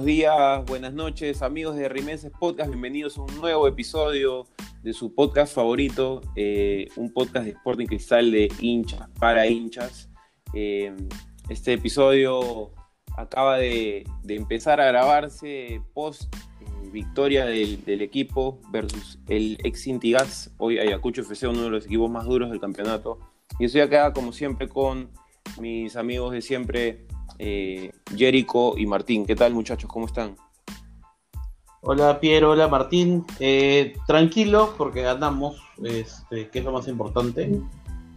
buenos días, buenas noches, amigos de Rimenses Podcast. Bienvenidos a un nuevo episodio de su podcast favorito, eh, un podcast de Sporting Cristal de hinchas para hinchas. Eh, este episodio acaba de, empezar a grabarse post eh, victoria del, equipo versus el ex Intigas, hoy Ayacucho FC, uno de los equipos más duros del campeonato. Y estoy acá, como siempre, con mis amigos de siempre, eh, Jerico y Martín. ¿Qué tal muchachos? ¿Cómo están? Hola Piero, hola Martín. Eh, tranquilo porque ganamos, este, que es lo más importante.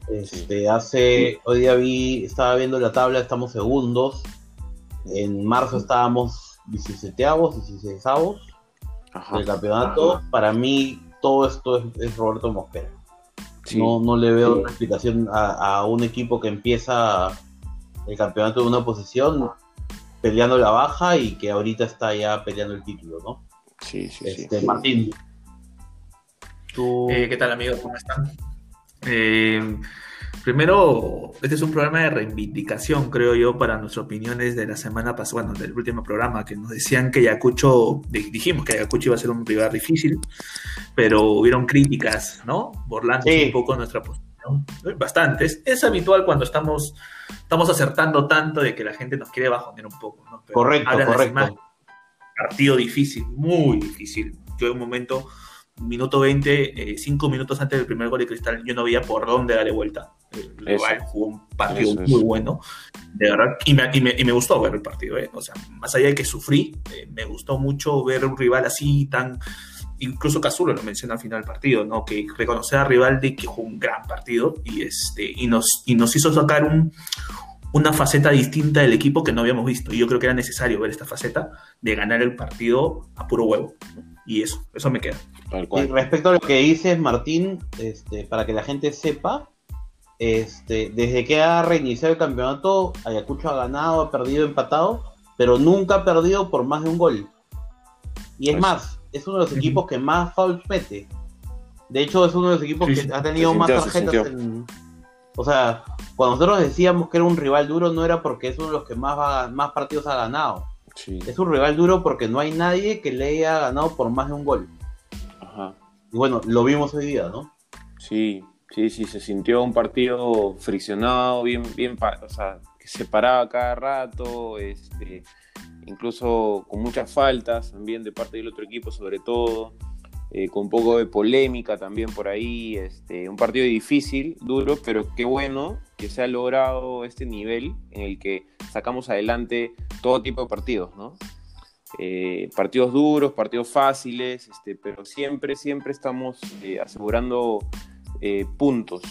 Este, hace, hoy día vi, estaba viendo la tabla, estamos segundos. En marzo estábamos 17avos, 16avos del campeonato. Para mí todo esto es, Roberto Mosquera. No, no le veo una explicación a, a, un equipo que empieza el campeonato de una posición peleando la baja y que ahorita está ya peleando el título, ¿no? Sí, sí, este, Martín. Eh, ¿Qué tal amigos? ¿Cómo están? Eh, primero, este es un programa de reivindicación, creo yo, para nuestras opiniones de la semana pasada, bueno, del último programa, que nos decían que Ayacucho, dijimos que Ayacucho iba a ser un rival difícil, pero hubieron críticas, ¿no? Burlando un poco nuestra posición Bastantes. Es habitual cuando estamos, estamos acertando tanto de que la gente nos quiere bajonear un poco. correcto, correcto. partido difícil, muy difícil. Yo en un momento, minuto 20, 5 eh, minutos antes del primer gol de Cristal, yo no veía por dónde darle vuelta. jugó un partido muy bueno, de verdad, y me, y, me, y me, gustó ver el partido. Eh. O sea, más allá de que sufrí, eh, me gustó mucho ver un rival así tan incluso Cazulo lo menciona al final del partido, ¿no? Que reconocer a Rivaldi que jugó un gran partido y, este, y, nos, y nos hizo sacar un, una faceta distinta del equipo que no habíamos visto. Y yo creo que era necesario ver esta faceta de ganar el partido a puro huevo. Y eso, eso me queda. Y respecto a lo que dices, Martín, este, para que la gente sepa, este, desde que ha reiniciado el campeonato, Ayacucho ha ganado, ha perdido, empatado, pero nunca ha perdido por más de un gol. Y es pues más, es uno de los equipos que más fouls mete. De hecho, es uno de los equipos que ha tenido más tarjetas en. O sea, cuando nosotros decíamos que era un rival duro, no era porque es uno de los que más, más partidos ha ganado. Es un rival duro porque no hay nadie que le haya ganado por más de un gol. Ajá. Y bueno, lo vimos hoy día, ¿no? Sí, sí, sí, se sintió un partido friccionado, bien, bien, o sea, que se paraba cada rato, este, incluso con muchas faltas también de parte del otro equipo sobre todo, eh, con un poco de polémica también por ahí, este, un partido difícil, duro, pero qué bueno que se ha logrado este nivel en el que sacamos adelante todo tipo de partidos, ¿no? Eh, partidos duros, partidos fáciles, este, pero siempre, siempre estamos eh, asegurando puntos.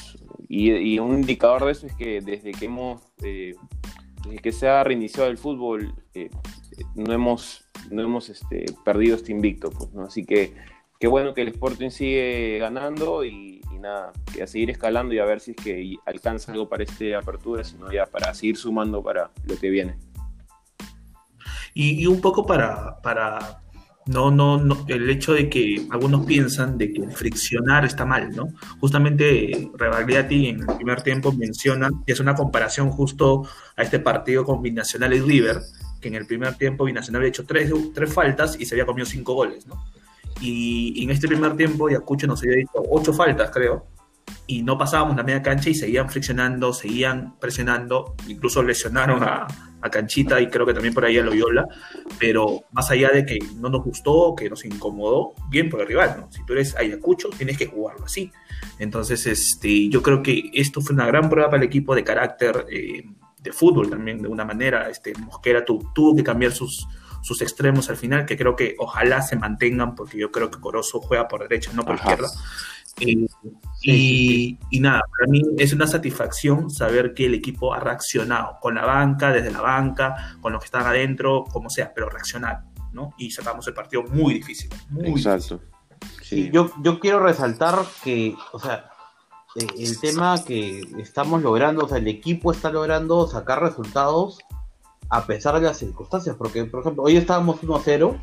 Y, un indicador de eso es que desde que hemos, desde que se ha reiniciado el fútbol, no hemos, no hemos este, perdido este invicto. Pues, ¿no? Así que qué bueno que el Sporting sigue ganando y, nada, que a seguir escalando y a ver si es que alcanza algo para esta apertura, sino ya para seguir sumando para lo que viene. Y, un poco para, para no, no, el hecho de que algunos piensan de que friccionar está mal, ¿no? Justamente Rebagliati en el primer tiempo menciona, y es una comparación justo a este partido con Binacional y River, que en el primer tiempo Binacional había hecho tres, tres faltas y se había comido cinco goles, ¿no? Y, en este primer tiempo Yacucho nos había dicho ocho faltas, creo, y no pasábamos la media cancha y seguían friccionando, seguían presionando, incluso lesionaron a, a Canchita y creo que también por ahí a Loyola, pero más allá de que no nos gustó, que nos incomodó, bien por el rival, ¿no? Si tú eres Ayacucho, tienes que jugarlo así. Entonces, este, yo creo que esto fue una gran prueba para el equipo de carácter. Eh, de fútbol también, de una manera. Este, Mosquera tuvo que cambiar sus, sus extremos al final, que creo que ojalá se mantengan, porque yo creo que Corozo juega por derecha, no por izquierda. Eh, y, y, nada, para mí es una satisfacción saber que el equipo ha reaccionado con la banca, desde la banca, con los que están adentro, como sea, pero reaccionar, ¿no? Y sacamos el partido muy difícil. Muy Exacto. Sí. Yo, yo quiero resaltar que, o sea, el tema que estamos logrando, o sea, el equipo está logrando sacar resultados a pesar de las circunstancias, porque, por ejemplo, hoy estábamos 1-0,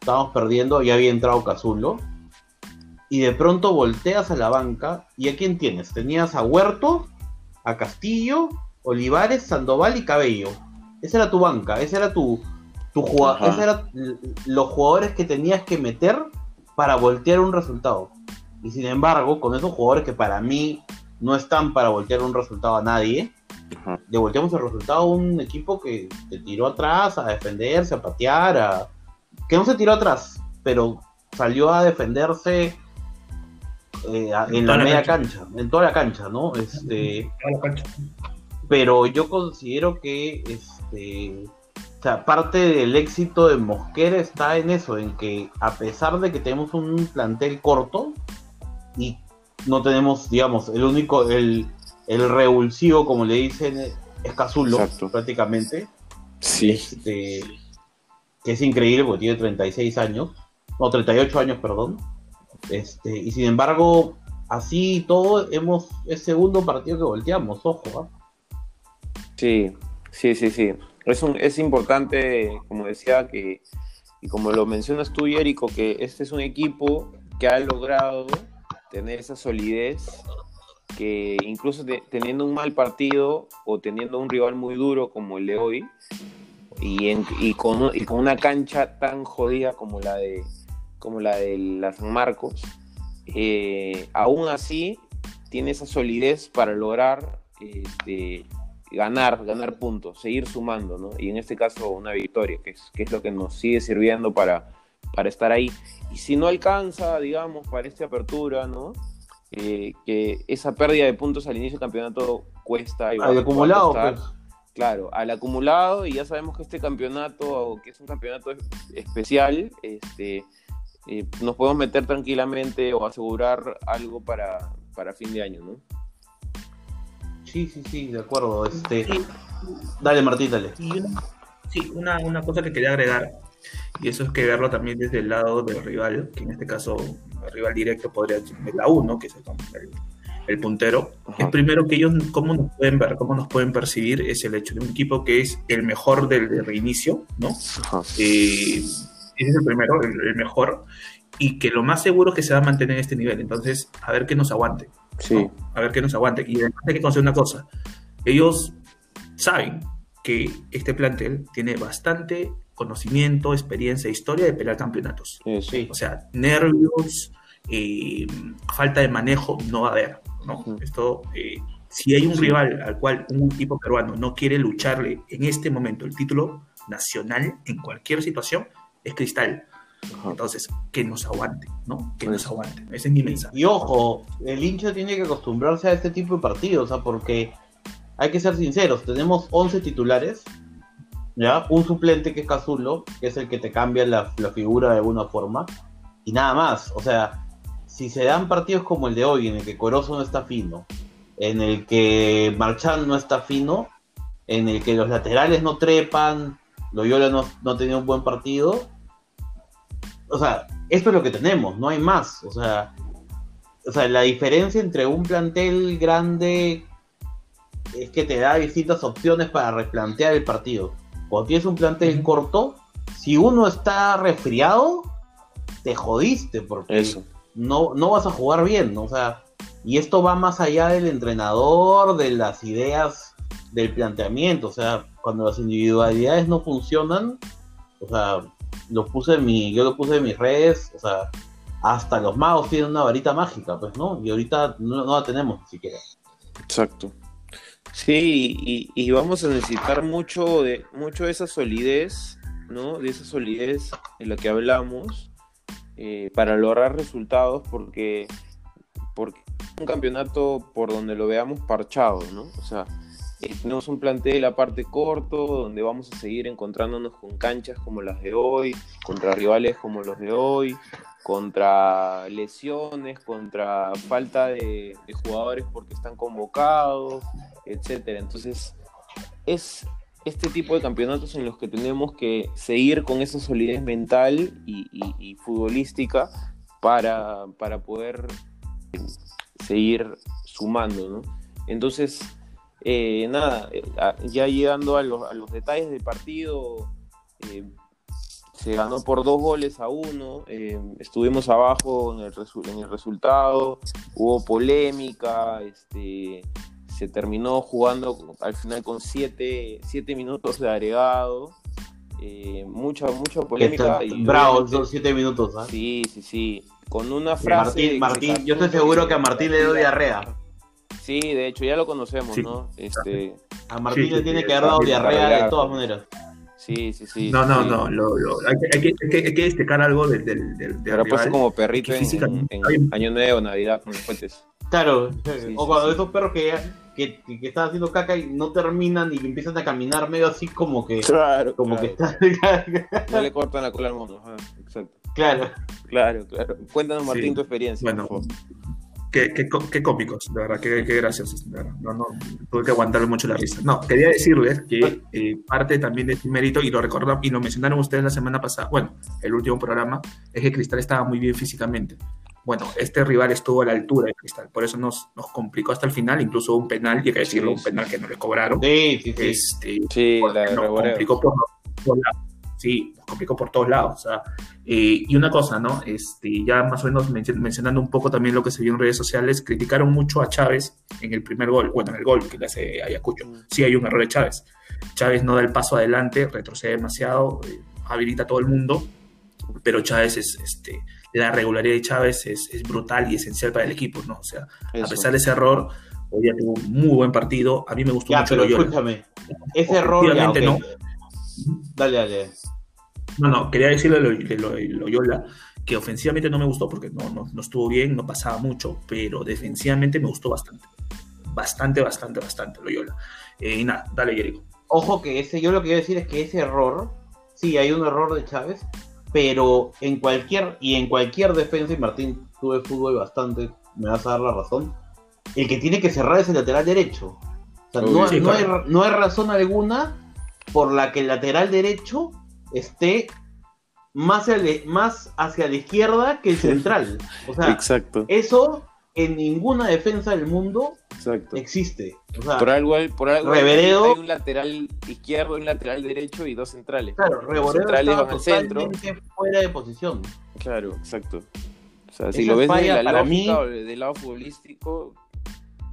estábamos perdiendo, ya había entrado Cazulo, y de pronto volteas a la banca, ¿y a quién tienes? Tenías a Huerto, a Castillo, Olivares, Sandoval y Cabello. Esa era tu banca, esa era tu, Tu esos eran los jugadores que tenías que meter para voltear un resultado. Y sin embargo, con esos jugadores que para mí no están para voltear un resultado a nadie, le volteamos el resultado a un equipo que se tiró atrás a defenderse, a patear, a... que no se tiró atrás, pero salió a defenderse eh, en, la, media cancha. en toda la cancha, ¿no? Este, Pero yo considero que este, o sea, parte del éxito de Mosquera está en eso, en que a pesar de que tenemos un plantel corto y no tenemos, digamos, el único, el, el revulsivo, como le dicen, es Cazulo, prácticamente. Sí. Este, que es increíble porque tiene 36 años, no, 38 años, perdón. Este, y sin embargo, así todo, hemos, es segundo partido que volteamos, ojo. ¿ah? Sí, sí, sí, sí. Es, un, es importante, como decía, que, y como lo mencionas tú, Érico, que este es un equipo que ha logrado tener esa solidez que incluso teniendo un mal partido o teniendo un rival muy duro como el de hoy y, con, y con, una cancha tan jodida como la de como la de la San Marcos, eh, aún así tiene esa solidez para lograr este, ganar, ganar puntos, seguir sumando, ¿no? Y en este caso una victoria, que es, que es lo que nos sigue sirviendo para, para estar ahí. Y si no alcanza, digamos, para esta apertura, ¿no? Eh, que esa pérdida de puntos al inicio del campeonato cuesta. Y al acumulado, pues. Claro, al acumulado, y ya sabemos que este campeonato, que es un campeonato especial, este, eh, nos podemos meter tranquilamente o asegurar algo para, para fin de año, ¿no? Sí, sí, sí, de acuerdo. Este... Dale, Martín, dale. sí, una, una cosa que quería agregar, y eso es que verlo también desde el lado del rival, que en este caso el rival directo podría ser la U, ¿no? que es el, puntero. Es primero que ellos, cómo nos pueden ver, cómo nos pueden percibir, es el hecho de un equipo que es el mejor del, reinicio, ¿no? Eh, ese es el primero, el, mejor, y que lo más seguro es que se va a mantener en este nivel. Entonces, a ver qué nos aguante. Sí. A ver qué nos aguante. Y además hay que conocer una cosa. Ellos saben que este plantel tiene bastante conocimiento, experiencia, historia de pelear campeonatos. Sí, O sea, nervios, eh, falta de manejo no va a haber. ¿no? Esto, eh, si hay un rival al cual un equipo peruano no quiere lucharle en este momento el título nacional en cualquier situación, es Cristal. Entonces, que nos aguante, ¿no? Que nos aguante. Ese es mi mensaje. Y ojo, el hincha tiene que acostumbrarse a este tipo de partidos, ¿ah? porque hay que ser sinceros, tenemos 11 titulares, ¿ya? Un suplente que es Cazulo, que es el que te cambia la, figura de alguna forma, y nada más. O sea, si se dan partidos como el de hoy, en el que Corozo no está fino, en el que Marchand no está fino, en el que los laterales no trepan, Loyola no, no tenía un buen partido, o sea, esto es lo que tenemos, no hay más. O sea, o sea, la diferencia entre un plantel grande es que te da distintas opciones para replantear el partido. Cuando tienes un plantel corto, si uno está resfriado, te jodiste porque No, no vas a jugar bien, O sea, y esto va más allá del entrenador, de las ideas del planteamiento, o sea, cuando las individualidades no funcionan, o sea, lo puse en mi, yo lo puse en mis redes, o sea, hasta los magos tienen una varita mágica, pues, ¿no? Y ahorita no, la tenemos ni siquiera. Exacto. Sí, y, vamos a necesitar mucho de, mucho de esa solidez, ¿no? De esa solidez en la que hablamos eh, para lograr resultados, porque, porque un campeonato por donde lo veamos parchado, ¿no? O sea, eh, tenemos un plantel la parte corto, donde vamos a seguir encontrándonos con canchas como las de hoy, contra rivales como los de hoy, contra lesiones, contra falta de, jugadores porque están convocados, etcétera. Entonces, es este tipo de campeonatos en los que tenemos que seguir con esa solidez mental y, futbolística para, para poder seguir sumando, ¿no? Entonces, eh, nada, eh, ya llegando a los, detalles del partido, eh, se ganó por dos goles a uno, estuvimos abajo en el, en el, resultado, hubo polémica, este, se terminó jugando al final con siete, minutos de agregado. eh, mucha, mucha polémica. Y bravo, son siete minutos. ¿ah? Sí, sí, sí. Con una frase. Martín, Martín yo estoy seguro que a Martín le dio diarrea. Sí, de hecho, ya lo conocemos, ¿no? Este... A Martín le tiene que haber dado diarrea de todas maneras. Sí, sí, sí. No, no, no. Lo, lo, hay, que, hay, que, hay, que, destacar algo del. del, del Ahora pasa como perrito en, en, Año Nuevo, Navidad, con los puentes. Claro, o cuando esos perros que, que, que, están haciendo caca y no terminan y empiezan a caminar medio así como que. Claro. Como claro. que están. no le cortan la cola al mono. Ah, exacto. Claro. Claro, claro. Cuéntanos, Martín, sí. tu experiencia. Bueno, Qué, qué, qué, cómicos, de verdad, qué, qué graciosos. No, no, tuve que aguantarle mucho la risa. No, quería decirles que eh, parte también de este mérito, y lo recordamos, y lo mencionaron ustedes la semana pasada, bueno, el último programa, es que Cristal estaba muy bien físicamente. Bueno, este rival estuvo a la altura de Cristal, por eso nos, nos complicó hasta el final, incluso un penal, y hay que decirlo, un penal que no le cobraron. Sí, sí, sí. Este, sí nos complicó por, por la, sí, nos complicó por todos lados. O sea, eh, y una cosa, ¿no? Este, ya más o menos mencionando un poco también lo que se vio en redes sociales, criticaron mucho a Chávez en el primer gol, bueno, en el gol que le hace Ayacucho. Sí hay un error de Chávez. Chávez no da el paso adelante, retrocede demasiado, eh, habilita a todo el mundo, pero Chávez es, este, la regularidad de Chávez es, es, brutal y esencial para el equipo, ¿no? O sea, Eso. a pesar de ese error, hoy día tuvo un muy buen partido, a mí me gustó ya, mucho pero escúchame, ese error ya, okay. no. Dale, dale. No, no, quería decirle de Loyola que ofensivamente no me gustó porque no, no, no, estuvo bien, no pasaba mucho, pero defensivamente me gustó bastante. Bastante, bastante, bastante Loyola. Eh, y nada, dale, Jericho. Ojo que ese, yo lo que quiero decir es que ese error, sí, hay un error de Chávez, pero en cualquier, y en cualquier defensa, y Martín, tuve fútbol bastante, me vas a dar la razón, el que tiene que cerrar es el lateral derecho. O sea, no, sí, no, hay, no hay razón alguna por la que el lateral derecho esté más hacia, más hacia la izquierda que el central. O sea, Exacto. eso en ninguna defensa del mundo Exacto. existe. O sea, por algo, hay, por algo Reveredo, hay un lateral izquierdo, un lateral derecho y dos centrales. Claro, Reveredo centrales estaba van al centro. totalmente fuera de posición. Claro, exacto. O sea, si Esa lo ves falla de la para lógica mí- o del lado futbolístico,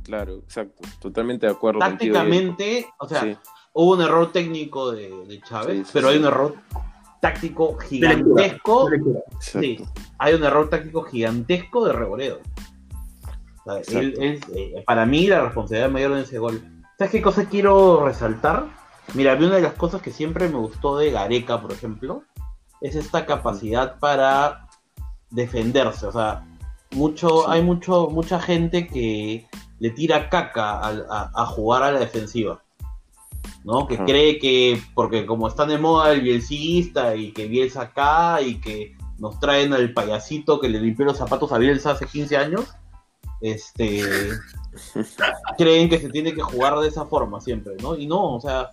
claro, exacto. Totalmente de acuerdo Tácticamente, o sea, Sí. hubo un error técnico de, de Chávez, Sí, sí, pero sí. hay un error táctico De lectura, gigantesco. de lectura. Exacto. Sí, hay un error táctico gigantesco de Reboredo. O sea, Exacto. él- él, eh, para mí, la responsabilidad mayor en ese gol. ¿Sabes qué cosa quiero resaltar? Mira, a mí una de las cosas que siempre me gustó de Gareca, por ejemplo, es esta capacidad para defenderse. O sea, mucho, Sí. hay mucho, mucha gente que le tira caca a, a- a jugar a la defensiva. ¿no? Que cree que, porque como está de moda el bielcista y que Bielsa acá y que nos traen al payasito que le limpió los zapatos a Bielsa hace 15 años, este, creen que se tiene que jugar de esa forma siempre, ¿no? Y no, o sea,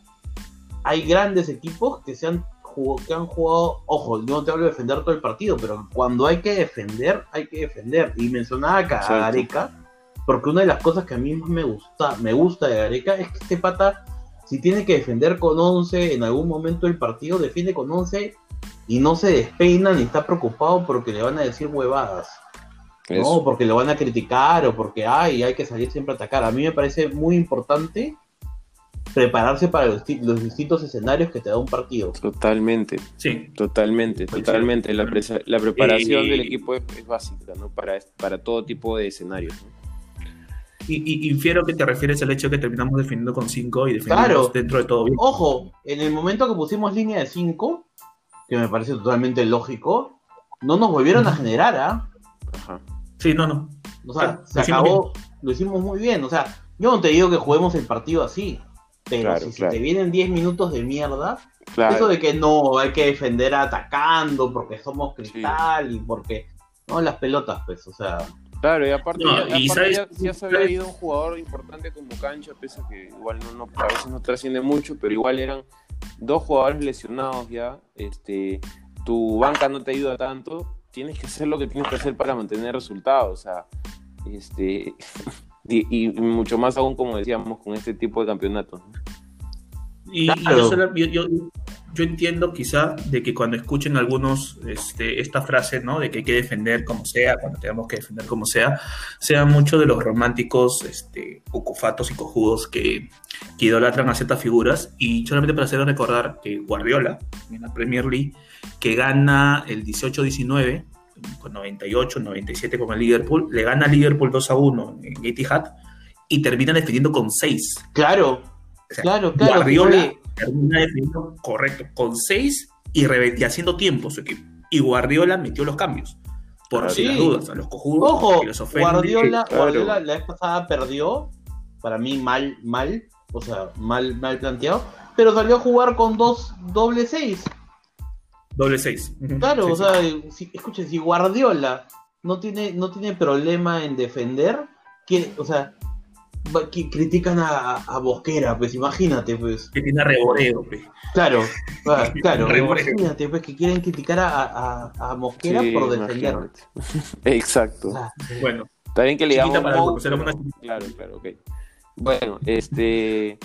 hay grandes equipos que se han jugado, que han jugado, ojo, yo no te hablo de defender todo el partido, pero cuando hay que defender, hay que defender. Y mencionaba acá a. Gareca, porque una de las cosas que a mí más me gusta, me gusta de Gareca es que este pata, si tiene que defender con 11 en algún momento del partido, defiende con 11 y no se despeina ni está preocupado porque le van a decir huevadas. No, Eso. porque lo van a criticar o porque ay, hay que salir siempre a atacar. A mí me parece muy importante prepararse para los, di- los distintos escenarios que te da un partido. Totalmente, Sí, totalmente, totalmente. La, preparación Eh, del equipo es, es básica, ¿no? Para, para todo tipo de escenarios. ¿no? y, y infiero que te refieres al hecho de que terminamos defendiendo con 5 y defendimos Claro. dentro de todo bien. Ojo, en el momento que pusimos línea de 5, que me parece totalmente lógico, no nos volvieron a generar, ¿ah? Ajá. Sí, no, no. O sea, se acabó, lo hicimos muy bien. O sea, yo no te digo que juguemos el partido así, pero Claro, si claro. te vienen 10 minutos de mierda, Claro. Eso de que no, hay que defender atacando porque somos cristal y porque. No, las pelotas, pues, o sea. Claro, y aparte, No, ya, y aparte sabes- ya, ya se había ido un jugador importante como Cancha, pese a que igual no, no- a veces no trasciende mucho, pero igual eran dos jugadores lesionados ya. Este, tu banca no te ayuda tanto, tienes que hacer lo que tienes que hacer para mantener resultados. O sea, este, y, y mucho más aún, como decíamos, con este tipo de campeonatos. ¿no? Y, y Claro. yo, solo- yo- yo- yo entiendo quizá de que cuando escuchen algunos este, esta frase, ¿no? De que hay que defender como sea, cuando tengamos que defender como sea, sean muchos de los románticos, este, cucufatos y cojudos que, que idolatran a ciertas figuras. Y solamente para hacerles recordar que Guardiola, en la Premier League, que gana el 18-19, con 98, 97 con el Liverpool, le gana a Liverpool 2 a 1 en Etihad y termina defendiendo con 6. Claro, O sea, claro, claro. Guardiola termina defendiendo correcto, con 6 y, y haciendo tiempo su equipo. Y Guardiola metió los cambios. Por si sí. las dudas, a los cojudos Ojo, que los ofenden. Guardiola, claro. Guardiola la vez pasada perdió, para mí mal, mal, o sea, mal, mal planteado, pero salió a jugar con dos doble seis. Doble 6. Claro, o sea, si, escuchen, si Guardiola no tiene, no tiene problema en defender, que, o sea, que critican a, a Bosquera, pues imagínate, pues. que tiene reboreo. pe. Claro, va, claro, Reboreo. imagínate, pues, que quieren criticar a, a, a Mosquera Sí, por defender. imagínate. Exacto. Ah, Bueno, Está bien que le a pero- una- Claro, claro, ok. Bueno, este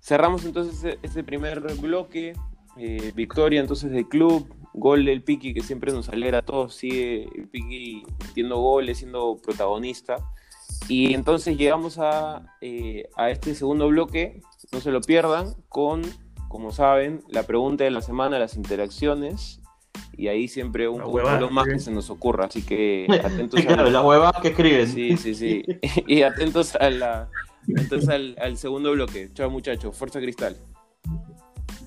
cerramos entonces este primer bloque. Eh, victoria entonces del club, gol del Piki que siempre nos alegra a todos, sigue el Piki metiendo goles, siendo protagonista. Y entonces llegamos a, eh, a este segundo bloque, no se lo pierdan, con, como saben, la pregunta de la semana, las interacciones, y ahí siempre un poco más que se nos ocurra, así que atentos a las huevas que escriben. Sí, sí, sí. Y atentos a la, atentos al, al segundo bloque. Chao muchachos, Fuerza Cristal.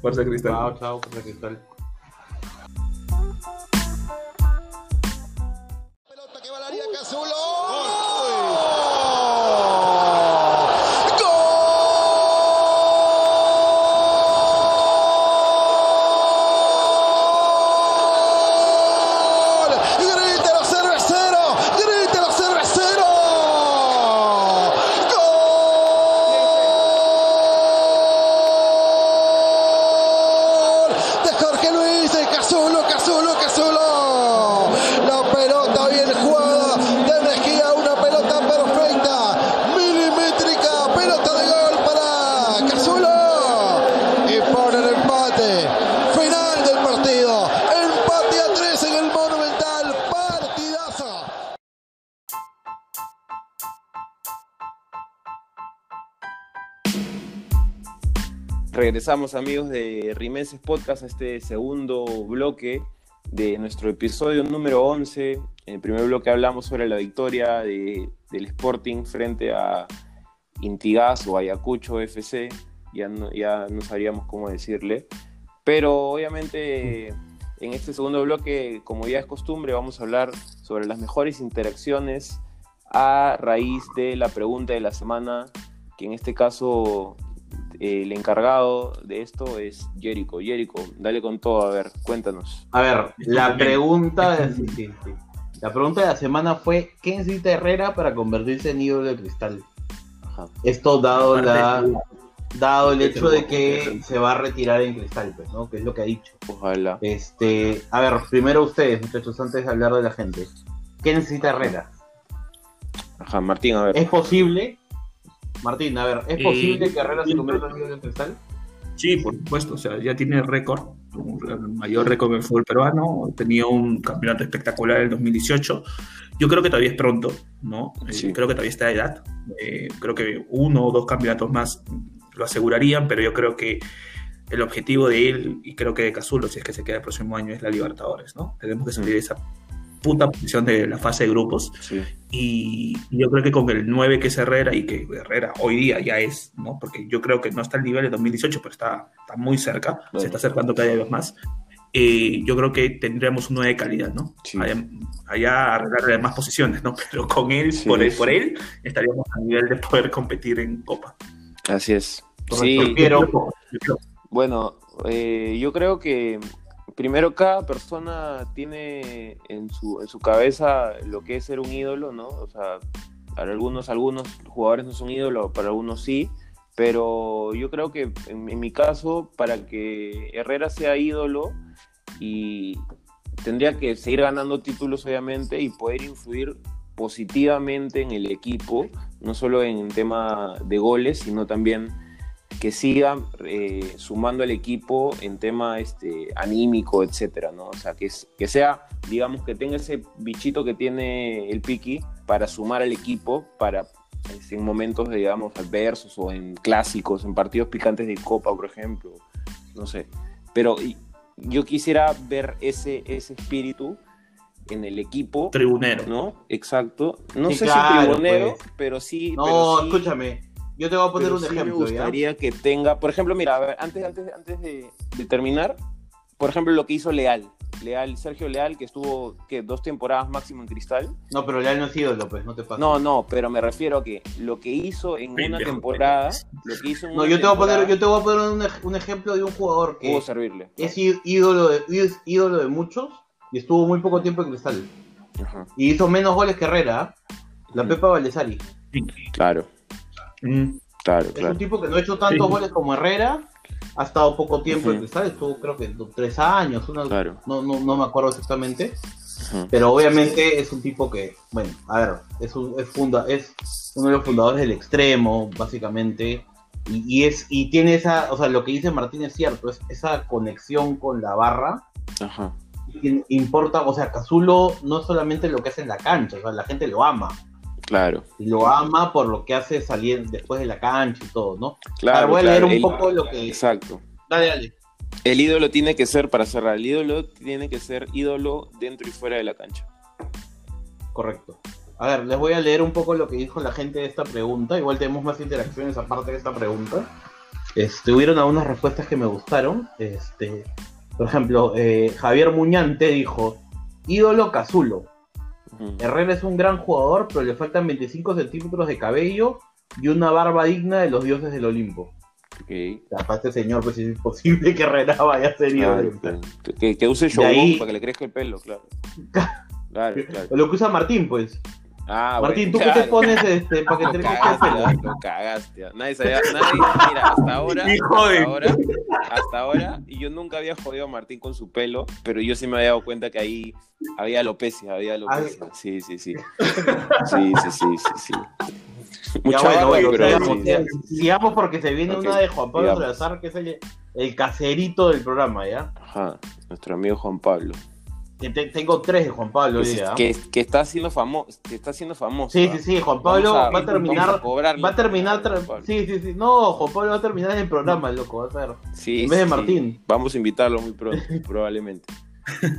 Fuerza Cristal. Chao, chao, Jorge Cristal. Pelota que va al área Cazulo. Regresamos amigos de Rimenses Podcast a este segundo bloque de nuestro episodio número 11. En el primer bloque hablamos sobre la victoria de- del Sporting frente a Intigas o Ayacucho FC. Ya no, ya cómo decirle. Pero obviamente en este segundo bloque, como ya es costumbre, vamos a hablar sobre las mejores interacciones a raíz de la pregunta de la semana, que en este caso el encargado de esto es Jericho. Jericho, dale con todo, a ver, cuéntanos. A ver, la pregunta de, sí, sí, sí. La pregunta de la semana fue ¿qué necesita Herrera para convertirse en ídolo de cristal? Ajá. Esto dado la de- dado el hecho de que se va a retirar en cristal, pues, ¿no? Que es lo que ha dicho. Ojalá. Este, a ver, primero ustedes, muchachos, antes de hablar de la gente. ¿Qué necesita Herrera? Ajá, Martín, a ver. ¿Es posible? Martín, a ver, ¿es Eh, posible que Herrera se convierta en de cristal? Sí, por supuesto, o sea, ya tiene récord, el mayor récord del fútbol peruano, tenía un campeonato espectacular en el 2018. Yo creo que todavía es pronto, ¿no? Eh, Sí. creo que todavía está de edad. Eh, creo que uno o dos campeonatos más lo asegurarían, pero yo creo que el objetivo de él, y creo que de Cazulo, si es que se queda el próximo año, es la Libertadores, ¿no? Tenemos que salir de esa puta posición de la fase de grupos Sí. y yo creo que con el 9 que es Herrera y que Herrera hoy día ya es, ¿no? Porque yo creo que no está al nivel de 2018, pero está, está muy cerca, Bueno. se está acercando cada vez más. Eh, yo creo que tendríamos un 9 de calidad, ¿no? Sí. Allá, allá arreglarle más posiciones, ¿no? Pero con él, Sí, por, él por él, estaríamos a nivel de poder competir en Copa. Así es. Correcto. Sí, Pero- Bueno, eh, yo creo que primero cada persona tiene en su, en su cabeza lo que es ser un ídolo, ¿no? O sea, para algunos, algunos jugadores no son ídolos, para algunos sí, pero yo creo que en, en mi caso, para que Herrera sea ídolo y tendría que seguir ganando títulos, obviamente, y poder influir positivamente en el equipo, no solo en tema de goles, sino también que siga eh, sumando al equipo en tema este, anímico, etcétera, ¿no? O sea, que, es- que sea, digamos, que tenga ese bichito que tiene el Piki para sumar al equipo, para es en momentos, digamos, adversos o en clásicos, en partidos picantes de Copa, por ejemplo, no sé. Pero yo quisiera ver ese, ese espíritu en el equipo, Tribunero. ¿no? Exacto. No Sí, sé claro, si tribunero, pues. pero sí. No, pero sí- escúchame. Yo te voy a poner pero un sí ejemplo, me ¿ya? gustaría que tenga, por ejemplo, mira, a ver, antes, antes, antes de, de terminar, por ejemplo, lo que hizo Leal. Leal, Sergio Leal, que estuvo, que dos temporadas máximo en Cristal. No, pero Leal no es ídolo, pues, no te pases. No, no, pero me refiero a que lo que hizo en una temporada, lo que hizo en No, una yo te voy a poner, yo te voy a poner un, ej- un ejemplo de un jugador que pudo servirle. es ídolo de, es ídolo de muchos y estuvo muy poco tiempo en Cristal. Ajá, Y hizo menos goles que Herrera, ¿eh? la. Pepa Valdesari. Claro, Mm, claro, Es claro. un tipo que no ha hecho tantos Sí. goles como Herrera, ha estado poco tiempo en Ujú. Cristal, estuvo creo que tres años, una- Claro. no, no, no me acuerdo exactamente, pero obviamente es un tipo que, bueno, a ver, es, un, es, funda, es uno de los fundadores del extremo, básicamente, y, y es y tiene esa, o sea, lo que dice Martín es cierto, es esa conexión con la barra, Ajá. importa, o sea, Cazulo no es solamente lo que hace en la cancha, o sea, la gente lo ama, Claro, y lo ama por lo que hace salir después de la cancha y todo, ¿no? claro. Ahora voy a claro, leer un el- poco lo que... Exacto. Dale, dale. El ídolo tiene que ser, para cerrar, el ídolo tiene que ser ídolo dentro y fuera de la cancha. Correcto. A ver, les voy a leer un poco lo que dijo la gente de esta pregunta. Igual tenemos más interacciones aparte de esta pregunta. Este, hubieron algunas respuestas que me gustaron. Este, por ejemplo, eh, Javier Muñante dijo, ídolo Cazulo. Herrera es un gran jugador, pero le faltan 25 centímetros de cabello y una barba digna de los dioses del Olimpo. Ok. O sea, para este señor, pues es imposible que Herrera vaya a ser ídolo. Claro, claro. Que, que use ahí- para que le crezca el pelo, claro. Claro, claro. Lo que usa Martín, pues. Ah, Martín, ¿tú qué te pones este, para que te cagaste, ah, lo cagaste. ah. Nadie sabía, nadie, mira, hasta ahora, Hijo de- hasta ahora, hasta ahora, y yo nunca había jodido a Martín con su pelo, pero yo sí me había dado cuenta que ahí había alopecia, había alopecia. Sí, sí, sí. Sí, sí, sí, sí, sí. Mucha bueno, bueno, pero sigamos, sí, sigamos, sigamos porque se viene una de Juan Pablo. Salazar, que es el, el caserito del programa, ¿ya? Ajá, nuestro amigo Juan Pablo. Tengo tres de Juan Pablo Que, hoy se- día. que, que está siendo famoso, que está siendo famoso. Sí, ¿ah? sí, sí, Juan Pablo va a terminar. vamos a cobrarle Va a terminar. Sí, sí, sí. No, Juan Pablo va a terminar en el programa, loco. Va a ser. Sí, En vez de sí. Martín. Vamos a invitarlo muy pronto, probablemente.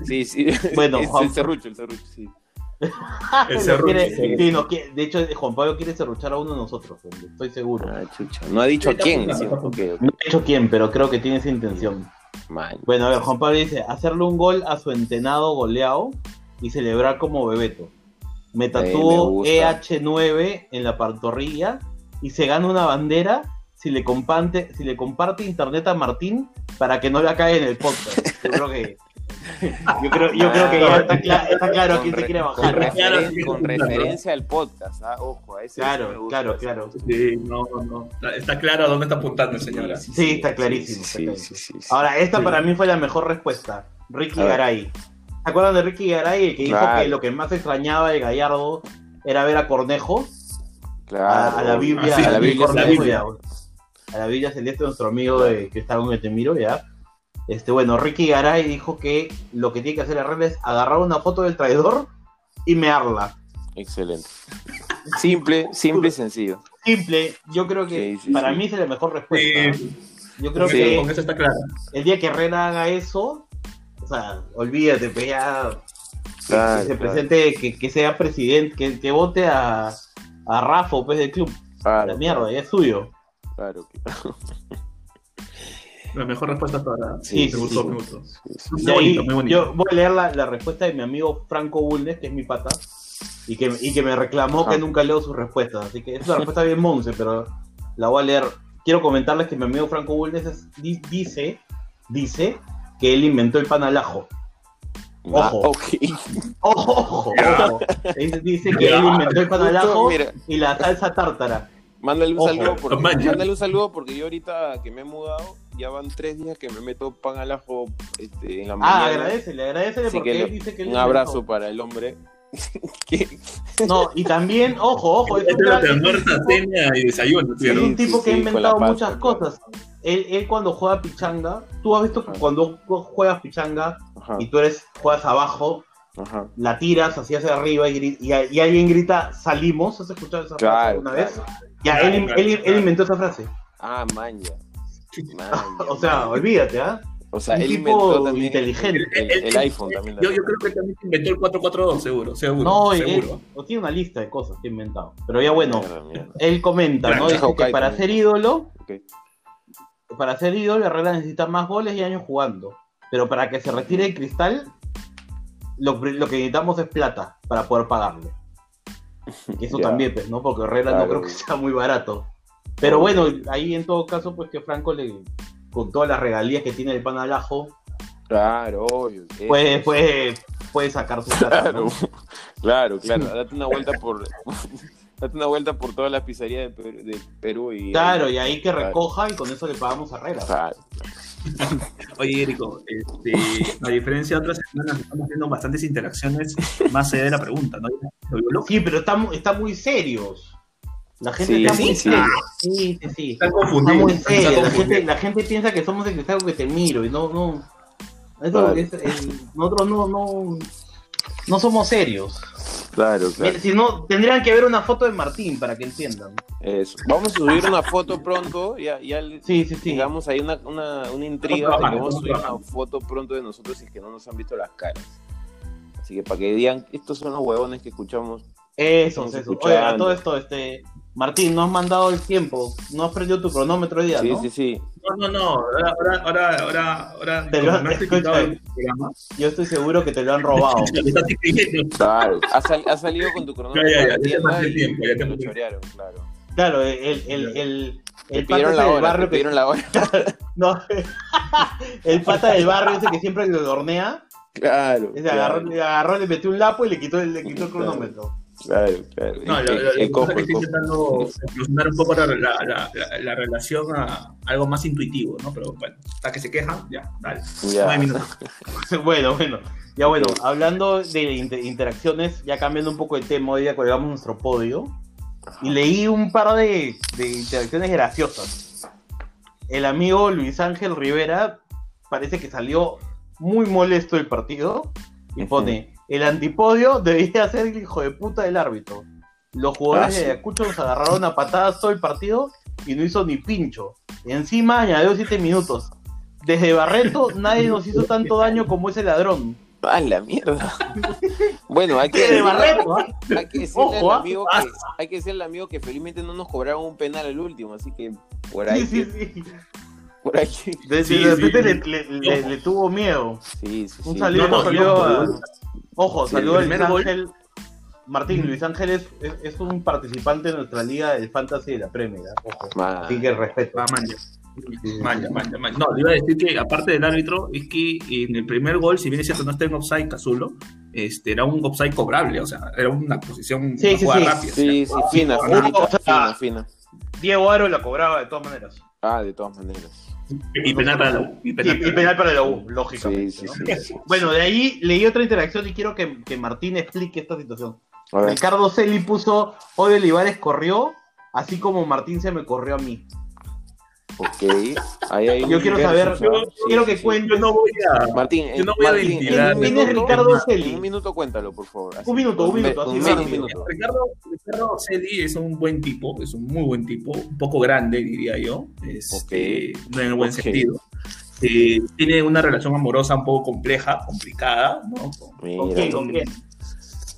Sí, sí. Bueno, es Juan- el serrucho, el serrucho, sí. El serrucho, quiere- sí. sí, de hecho, Juan Pablo quiere serruchar a uno de nosotros, estoy seguro. Ah, chucha. No ha dicho a quién. Sí. No he dicho quién, pero creo que tiene esa intención. Man. Bueno, a ver, Juan Pablo dice, hacerle un gol a su entenado goleado y celebrar como Bebeto. Me Eh, me gusta. EH9 en la pantorrilla y se gana una bandera si le comparte, si le comparte internet a Martín para que no la caiga en el podcast. Yo creo que yo creo, yo creo que ya está, cla- está claro a quién Con se re- quiere Con, bajar. referen- con claro. referencia al podcast, ah, ojo, a ese sí Claro, gusta, claro, ese claro. Sí, no, no. Está, está claro a dónde está apuntando, señora. Sí, está clarísimo, Sí, está sí, sí, sí, sí. Ahora, esta Sí. para mí fue la mejor respuesta. Ricky. Garay. ¿Se acuerdan de Ricky Garay? El que dijo que lo que más extrañaba de Gallardo era ver a Cornejo. Claro. a, a la Biblia, Ah, sí, a la Biblia Celeste. ya. A la Biblia Celeste, nuestro amigo de, que está con el Temiro, ya. Este, bueno, Ricky Garay dijo que lo que tiene que hacer Herrera es agarrar una foto del traidor y mearla. Excelente. Simple, simple y sencillo. Simple, yo creo que Sí, sí, para sí. mí es la mejor respuesta. Sí. Yo creo que con eso está claro. el día que Herrera haga eso, o sea, olvídate, pues ya Claro, que se claro, presente, que, que sea presidente, que, que vote a, a Rafa, pues del club. claro, la mierda, ya es suyo. Claro, claro. La mejor respuesta para. Sí, me sí, gustó, sí. me gustó. Sí, sí. Muy Y ahí, bonito, muy bonito. Yo voy a leer la, la respuesta de mi amigo Franco Bulnes, que es mi pata, y que, y que me reclamó Ajá. que nunca leo sus respuestas. Así que es una respuesta bien monce, pero la voy a leer. Quiero comentarles que mi amigo Franco Bulnes es- di- dice, dice que él inventó el pan al ajo. Ah, Ojo. Ojo, ojo, ojo. Él dice que él inventó el pan al ajo mira, y la salsa tártara. mándale un saludo porque, mándale un saludo porque yo ahorita que me he mudado, ya van tres días que me meto pan al ajo este, en la Ah, mañana. agradecele, agradecele Así porque que él dice que él un abrazo para el hombre. No, y también, ojo, ojo, es un, tipo sí, que ha inventado muchas claro. cosas. Él, él cuando juega pichanga, tú has visto que cuando juegas pichanga ajá, y tú eres juegas abajo, Ajá. la tiras así hacia arriba y, y, y alguien grita, salimos, ¿has escuchado esa frase Claro, alguna vez? claro. Ya, Claro, él, claro, él- él inventó esa frase. Ah, maña. O sea, olvídate, ¿ah? o sea, un él tipo inventó también inteligente. El, el- el iPhone también. Yo, yo creo que también se inventó el 442, seguro, seguro. No, él, seguro. o tiene una lista de cosas que ha inventado. Pero ya bueno, Mierda, mierda. él comenta, ¿no? Dice que para también. ser ídolo, para ser ídolo, Herrera necesita más goles y años jugando. Pero para que se retire el cristal, lo, que necesitamos es plata para poder pagarle. Eso Ya. también, pues, ¿no? Porque Herrera no creo que sea muy barato. Pero bueno, ahí en todo caso, pues que Franco le, con todas las regalías que tiene el pan al ajo, Claro, obvio. puede, puede, puede sacar su plata. Claro, ¿no? claro, claro. Date una vuelta por. date una vuelta por todas las pizzerías de Perú, de Perú y. Claro, y ahí que Claro. recoja y con eso le pagamos a Herrera. Claro. Oye, Érico, este, a diferencia de otras semanas, estamos viendo bastantes interacciones más allá de la pregunta, ¿no? Sí, pero están está muy serios. La gente Sí, está sí, muy sí. seria. Sí, sí, sí. Están Está confundidos. muy están seria. La gente, la gente piensa que somos el que que te miro y no, no. Eso Claro. es- el- nosotros no, no, no somos serios. Claro, claro. Si no, tendrían que ver una foto de Martín para que entiendan. Eso. Vamos a subir una foto pronto. Ya, ya Sí, sí, sí. digamos ahí una, una, una intriga vamos a subir una foto pronto de nosotros y es que no nos han visto las caras. Así que para que digan, estos son los huevones que escuchamos. Eso, eso. Oye, a todo esto, este. Martín, no has mandado el tiempo. No has perdido tu cronómetro hoy día, Sí, ¿no? sí, sí. No, no, no. Ahora, ahora, ahora, ahora, ahora Te lo- has criticado escucha. el programa, Yo estoy seguro que te lo han robado. me. Claro. Ha, sal- ha salido con tu cronómetro Ya, ya, ya, ya te tienda pasé el tiempo, ya te pasé chorearon, claro. Claro, el, el, el, el, pata la del hora, barrio te que pidieron la hora. No, el pata del barrio ese que siempre lo hornea, Claro. ese claro. agarró, le agarró, le metió un lapo y le quitó el, le quitó el Claro. cronómetro. Claro, claro. No, El- lo, lo- el lo que el estoy cojo. intentando evolucionar un poco la, la, la, la- la relación a algo más intuitivo, ¿no? Pero bueno, hasta que se quejan, ya, dale. Ya. Nueve minutos. bueno, bueno. Ya bueno, hablando de inter- interacciones, ya cambiando un poco de tema, hoy ya colgamos nuestro podio. Y leí un par de, de interacciones graciosas. El amigo Luis Ángel Rivera parece que salió muy molesto del partido y pone, el antipodio debía ser el hijo de puta del árbitro. Los jugadores Ah, sí. de Ayacucho nos agarraron a patadas todo el partido y no hizo ni pincho. Encima añadió 7 minutos. Desde Barreto nadie nos hizo tanto daño como ese ladrón. ¡A la mierda! Bueno, hay que decirle, Barreto, ¿ah? hay que decirle Ojo, al ¿ah? amigo que hay que decirle al amigo que felizmente no nos cobraron un penal al último, así que por ahí Sí, que- sí, sí. por ahí De, Sí, de sí. repente le, le- le- le tuvo miedo. sí, sí, Un sí. saludo, No, no, no. Ojo, Sí, saludo a el Luis primer. Ángel. Martín. Luis Ángel es, es- es un participante de nuestra liga del Fantasy de la Premier. ¿ah? Ojo. Así que respeto. Ah, man, ya. Man, ya, man, ya, man. No, le iba a decir que aparte del árbitro, es que en el primer gol, si bien es cierto no está en offside Cazulo, este, era un offside cobrable, o sea, era una posición Sí, una sí, jugada sí. rápida. Sí, sí, fina, sea, fina, fina. Diego Aro la cobraba de todas maneras. Ah, de todas maneras. Y penal para la U. Y Y, penal, y penal para la U, lógicamente. Sí, sí, ¿no? sí, sí. Bueno, de ahí leí otra interacción y quiero que, que Martín explique esta situación. Ricardo Celi puso, hoy Olivares corrió, así como Martín se me corrió a mí. Ok. Ahí hay Yo quiero saber. Sí, quiero que sí. cuentes. Yo no voy a. Martín, Yo no voy a ventilar. ¿Quién es minuto- Ricardo Celi? Un minuto cuéntalo, por favor. Así, Un minuto, un minuto, así Un medio rápido. minuto. Ricardo, Ricardo Celi es un buen tipo, es un muy buen tipo, un poco grande, diría yo, este, no en el buen sentido. Eh, tiene una relación amorosa un poco compleja, complicada, ¿no? Con- ¿Con Mira, quién? ¿Con quién?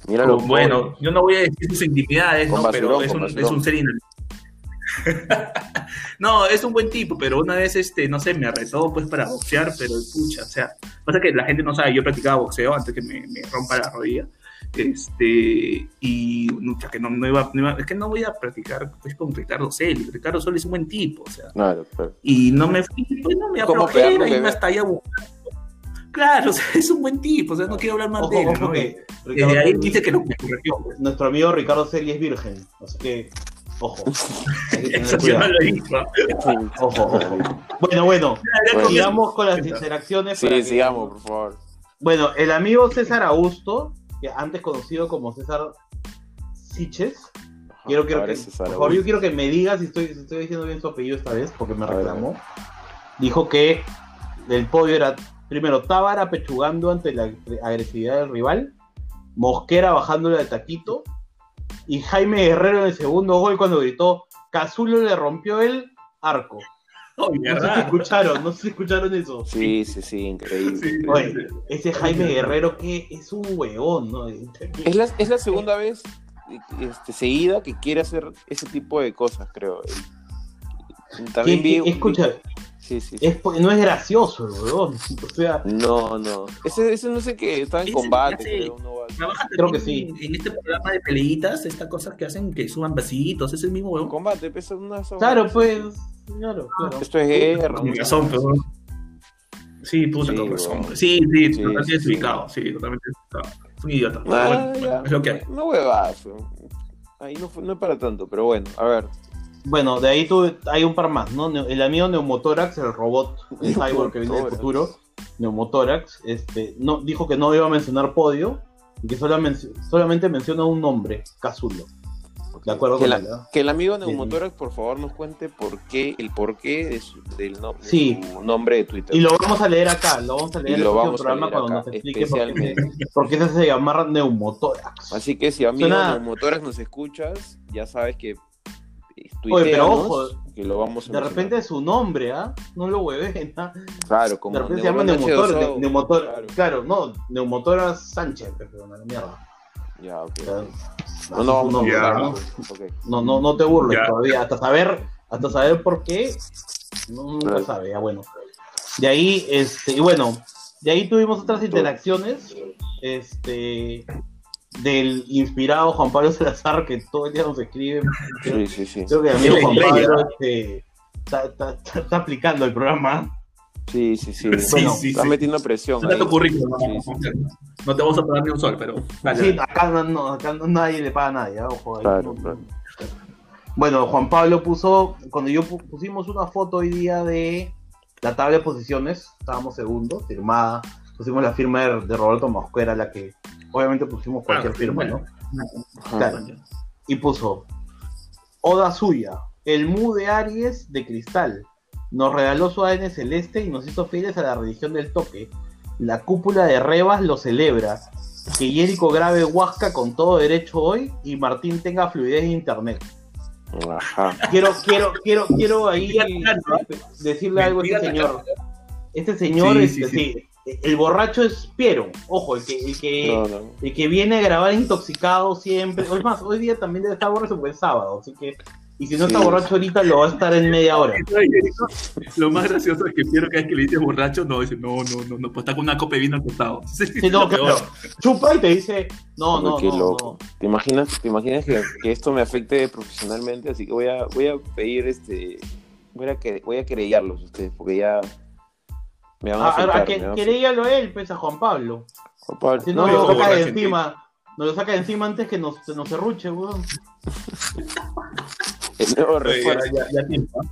míralo. bueno, yo no voy a decir sus intimidades, ¿no? pero es un, es un ser inal- No, es un buen tipo, pero una vez, este, no sé, me retó pues para boxear, pero pucha, o sea, pasa que la gente no sabe, yo practicaba boxeo antes que me, me rompa la rodilla, este, y mucha, que no, no iba, no iba- es que no voy a practicar pues con Ricardo Celi, Ricardo Sol es un buen tipo, o sea, Claro, claro. y no me fui, pues no me ¿Cómo aflojé, pegarle un y me hasta allá buscando. Claro, o sea, es un buen tipo, o sea, no quiero hablar más Ojo, de él, ojo, ¿no? Desde Ricardo ahí dice que lo me corrigió. pues. nuestro amigo Ricardo Celi es virgen, así que, ojo. Eso yo no lo. Ojo, ojo. Bueno, bueno, Bueno. sigamos con las interacciones. para Sí, que- sigamos, por favor. Bueno, el amigo César Augusto, que antes conocido como César Siches, quiero, quiero que, por favor, yo quiero que me digas si estoy, si estoy diciendo bien su apellido esta vez, porque me reclamó. Dijo que el podio era primero Tábara pechugando ante la agresividad del rival Mosquera bajándole al taquito, y Jaime Guerrero en el segundo gol cuando gritó, Cazulo le rompió el arco. Oye, No sé si ¿verdad? escucharon, no sé si escucharon eso. Sí, sí, sí, increíble. Sí. Oye, ese Jaime Guerrero que es un huevón, ¿no? Es la, es la segunda vez este, seguida que quiere hacer ese tipo de cosas, creo. También vi. escucha, Sí, sí. sí. es, no es gracioso el huevón. O sea, No, no. Ese, ese no sé qué, estaba en combate, hace- creo. No va- Trabaja Creo que también En este programa de peleitas, estas cosas que hacen que suban vasitos, es el mismo huevón. combate, pues, una sola- claro, pues, claro, claro. Esto es guerra. Con razón, pero... Sí, puta, Sí, con razón. Sí, sí, Sí, totalmente sí. desubicado. Sí, totalmente desubicado. Es un idiota. Ah, bueno, ya. es lo que hay. No huevazo. Ahí no, fue- no es para tanto, pero bueno, a ver. Bueno, de ahí tú, hay un par más, ¿no? El amigo Neumotórax, el robot, el cyborg que viene del futuro, Neumotórax, este, no, dijo que no iba a mencionar podio, y que sola men- solamente menciona un nombre, Cazulo. De acuerdo Que, con la- él, que el amigo Neumotórax, por favor, nos cuente por qué, el porqué de su, del no- de Sí. su nombre de Twitter. Y lo vamos a leer acá, lo vamos a leer Y en el lo próximo vamos a programa leer cuando acá, nos explique por qué, especialmente. por qué se hace llamar Neumotórax. Así que si amigo Suena- Neumotórax nos escuchas, ya sabes que Oye, pero ojo, que lo vamos a De mencionar. repente es su nombre, ¿ah? No lo hueven, ¿ah? claro, como De repente se llama Neumotor, H2O. ne- Neumotor, Claro. claro, no, Neumotoras Sánchez, pero la mierda. Ya, ok. Ya. No, no Ya. hablar. no, Ok. no, no, no te burles Ya. todavía, hasta saber, hasta saber por qué, no, nunca Claro. sabe, ya bueno. De ahí, este, y bueno, de ahí tuvimos otras interacciones, este, del inspirado Juan Pablo Salazar, que todo el día nos escribe, Sí, sí, sí. creo que el amigo Sí, Juan sí, Pablo, este, está, está- está- está aplicando el programa. Sí, sí, sí. Sí, Bueno, sí, Está sí. metiendo presión. Ahí. currículum. Sí, ¿no? sí. No te vamos a pagar ni un sol, pero. dale, Sí, dale. acá no, no, acá no- nadie le paga a nadie, ¿ah? ojo. ahí Claro, no- claro. Bueno, Juan Pablo puso, cuando yo pu- pusimos una foto hoy día de la tabla de posiciones, estábamos segundos, firmada, pusimos la firma de, de Roberto Mosquera, la que obviamente pusimos cualquier Claro, firma, bueno. ¿no? Claro. Y puso, Oda suya, el Mu de Aries de cristal, nos regaló su ADN celeste y nos hizo fieles a la religión del toque. La cúpula de Rebas lo celebra. Que Jericho grabe Huasca con todo derecho hoy y Martín tenga fluidez en internet. Ajá. Quiero, quiero, quiero, quiero ahí decirle algo a este señor. Este señor, Sí, este, sí, sí. El borracho es Piero. Ojo, el que, el que, No, no. el que viene a grabar intoxicado siempre. Es más, hoy día también debe estar borracho porque es sábado, así que. Y si no está borracho ahorita, lo va a estar en media hora. Lo más gracioso es que Piero cada vez que le dices borracho, no, dice, no, no, no, no, pues está con una copa de vino al costado. Sí, Sí, no, claro. Chupa y te dice, no, no, qué no, loco. ¿Te imaginas, te imaginas que, que esto me afecte profesionalmente? Así que voy a, voy a pedir este. Voy a, que, voy a querellarlos ustedes, porque ya me van a A, a, afectar. a que me van a queríalo él, pues a Juan Pablo. Juan Pablo, Si no, no, lo saca de encima. Nos lo saca de encima antes que nos, nos serruche, weón. el nuevo Oye, refuerzo. ya, ya, ya tiempo, ¿ah?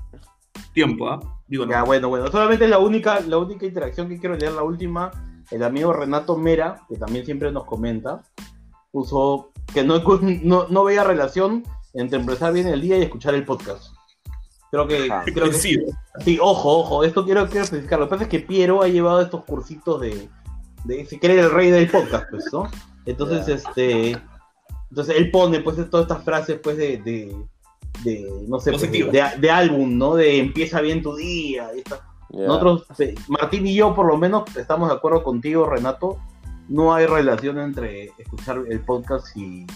Tiempo, ¿ah? Digo, no. Ya, bueno, bueno. Solamente la única, la única interacción que quiero leer, la última, el amigo Renato Mera, que también siempre nos comenta, puso que no, no, no veía relación entre empezar bien el día y escuchar el podcast. Creo que, Ajá. creo que Sí, sí, ojo, ojo, esto quiero, quiero especificar. Lo que pasa es que Piero ha llevado estos cursitos de, de se cree el rey del podcast, pues, ¿no? Entonces, este, entonces él pone, pues, todas estas frases, pues, de, de, de no sé, pues, de, de- álbum, ¿no? De empieza bien tu día, y nosotros, eh, Martín y yo, por lo menos, estamos de acuerdo contigo, Renato. No hay relación entre escuchar el podcast y,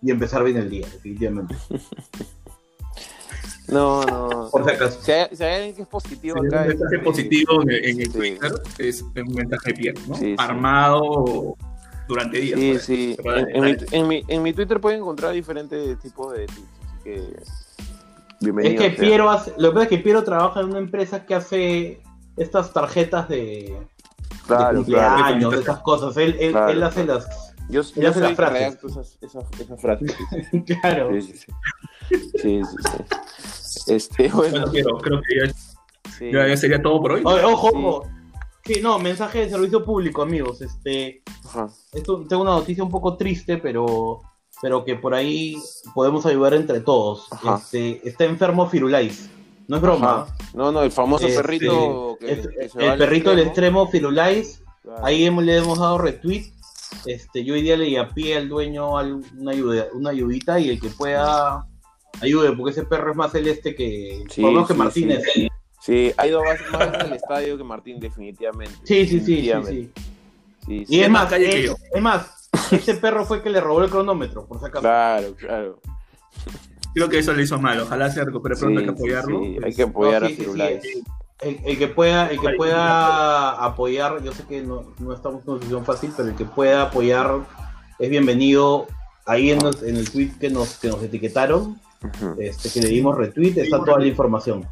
y empezar bien el día, definitivamente. No, no. por si acaso. Si hay, si hay alguien que es positivo Si acá. un mensaje es- positivo en, en el Sí. Twitter es un mensaje de Piero, ¿no? Sí, sí. Armado durante días. Sí, pues. sí. En, en mi, en, mi, en mi Twitter pueden encontrar diferentes tipos de tweets. Así que. Es Bienvenido. que sea. Piero hace, lo que pasa es que Piero trabaja en una empresa que hace estas tarjetas de, de Claro, cumpleaños, claro. de esas cosas. Él, él, Claro, él hace claro. las. Yo, yo las que frases. esas, esas, esas frases. claro. Sí, sí, sí. Sí, sí, sí. Este, bueno. Bueno, Piero, creo que ya, sí. ya- ya sería todo por hoy. Oye, ojo, Sí. ojo. Sí, no, mensaje de servicio público, amigos. Este, Ajá. esto, tengo una noticia un poco triste, pero, pero que por ahí podemos ayudar entre todos. Ajá. Este, está enfermo Firulais. No es broma. Ajá. No, no, el famoso Este, perrito que, Es- que se el perrito del extremo. extremo Firulais. Claro. Ahí hemos- le hemos dado retweet. este, yo hoy día le a pie al dueño al- una, ayuda, una ayudita y el que pueda ayude, porque ese perro es más celeste que, Sí, por lo menos que sí, Martínez. sí. Sí, ha ido más, más al estadio que Martín, definitivamente. Sí, sí, sí, sí, Definitivamente. sí. Sí, Y sí. es más más, calle que es, yo. es más, ese perro fue el que le robó el cronómetro, por si acaso. Claro, claro. Creo que eso le hizo mal. Ojalá se recupere pronto, hay que Sí, sí, apoyarlo. sí, Pues, Hay que apoyar No, sí, a sí, Firulais. sí, El, el que pueda, el que pueda apoyar, yo sé que no, no estamos en una situación fácil, pero el que pueda apoyar es bienvenido. Ahí en, los- en el tweet que nos, que nos etiquetaron, Ujú. este, que le dimos retweet, está toda la información.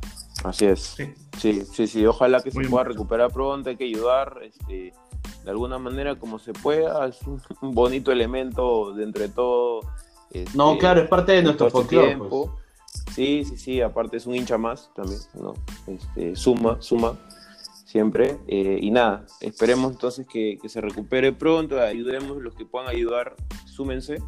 Así es. Sí. Sí, sí, sí. Ojalá que Muy se pueda recuperar pronto. Hay que ayudar este, de alguna manera como se pueda. Es un, bonito elemento de entre todo. este, No, claro, es parte de nuestro este folclore. pues. tiempo. Sí, sí, sí. Aparte es un hincha más también, ¿no? Este, suma, suma siempre. eh, y nada, esperemos entonces que, que se recupere pronto. Ayudemos los que puedan ayudar, súmense.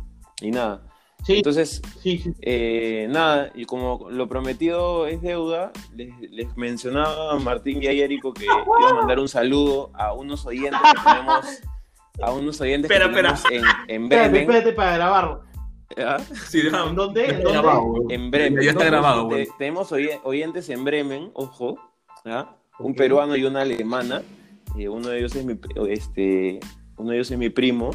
Y nada. Sí, Entonces, sí, sí. eh, nada, y como lo prometido es deuda, les, les mencionaba a Martín y a Érico que iba a mandar un saludo a unos oyentes que tenemos, a unos oyentes Espera, que tenemos en, en Espérate, Bremen. espérate para grabarlo. ¿ah? Sí, déjame- ¿En dónde? ¿En dónde? En Bremen. Ya está grabado, güey. tenemos oy- oyentes en Bremen, ojo, ¿ah? un peruano y una alemana. y uno de ellos es mi, este, uno de ellos es mi primo.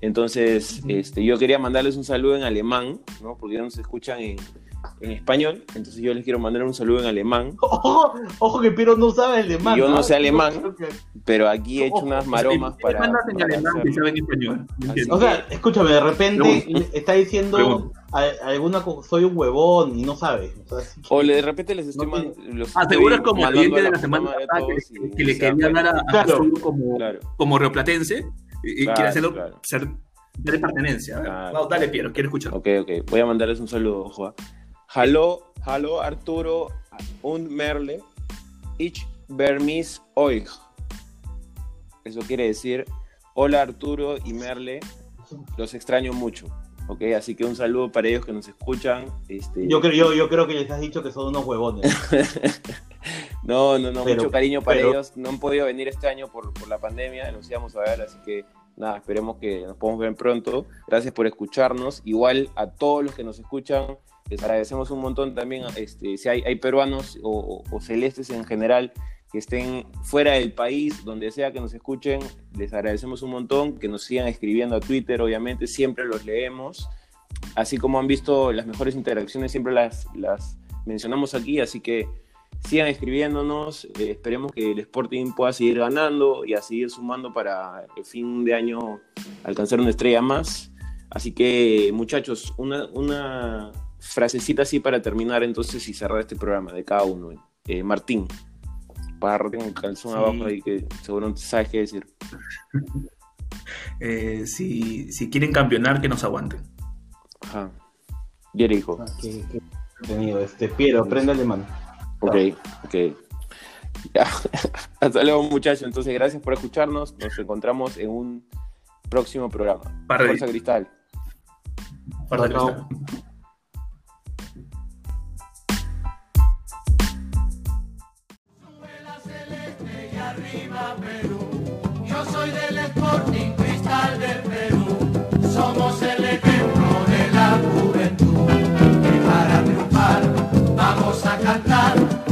Entonces, este, yo quería mandarles un saludo en alemán, ¿no? Porque ellos nos escuchan en, en español. Entonces yo les quiero mandar un saludo en alemán. Ojo, ojo que Piero no sabe alemán. Yo no sé alemán. Que- Pero aquí he hecho unas maromas para. mandas en para alemán hacer- y saben español. O sea, escúchame, de repente Pregunta. está diciendo Pregunta. a- alguna soy un huevón y no sabe. O sea, así que- O le- de repente les estoy No man- los Ah, como a de la la semana a pasada que, y que le se quería dar a, a Claro. Azul como, Claro. como rioplatense y, Claro, quiere hacerlo claro. ser de pertenencia. Claro. no, dale, Piero, quiero escuchar. Ok, ok. Voy a mandarles un saludo, Joa. Hallo, hallo Arturo und Merle. Ich vermis euch. Eso quiere decir, hola Arturo y Merle, los extraño mucho. Ok, así que un saludo para ellos que nos escuchan. Este... yo, creo, yo, yo creo que les has dicho que son unos huevones. No, no, no, Pero- mucho cariño para pero- ellos. No han podido venir este año por, por la pandemia, los íbamos a ver, así que nada, esperemos que nos podamos ver pronto. Gracias por escucharnos. Igual a todos los que nos escuchan, les agradecemos un montón también. Este, si hay, hay peruanos o, o- o celestes en general que estén fuera del país, donde sea que nos escuchen, les agradecemos un montón, que nos sigan escribiendo a Twitter, obviamente, siempre los leemos. Así como han visto las mejores interacciones, siempre las, las mencionamos aquí, así que sigan escribiéndonos, eh, esperemos que el Sporting pueda seguir ganando y a seguir sumando para el fin de año alcanzar una estrella más. Así que muchachos, una, una frasecita así para terminar entonces y cerrar este programa de cada uno. Eh, Martín, para tengo un calzón Sí. abajo ahí que seguro no sabes qué decir. Eh, si, si quieren campeonar, que nos aguanten. Ajá. Jericho. Ah, qué- qué entretenido. Este, Piero, aprende alemán. Ok, ok. Ya. Hasta luego, muchachos. Entonces, gracias por escucharnos. Nos encontramos en un próximo programa. Parre. Fuerza Cristal. Parre Cristal. Yo soy del Sporting Cristal del Perú. Somos el a cantar.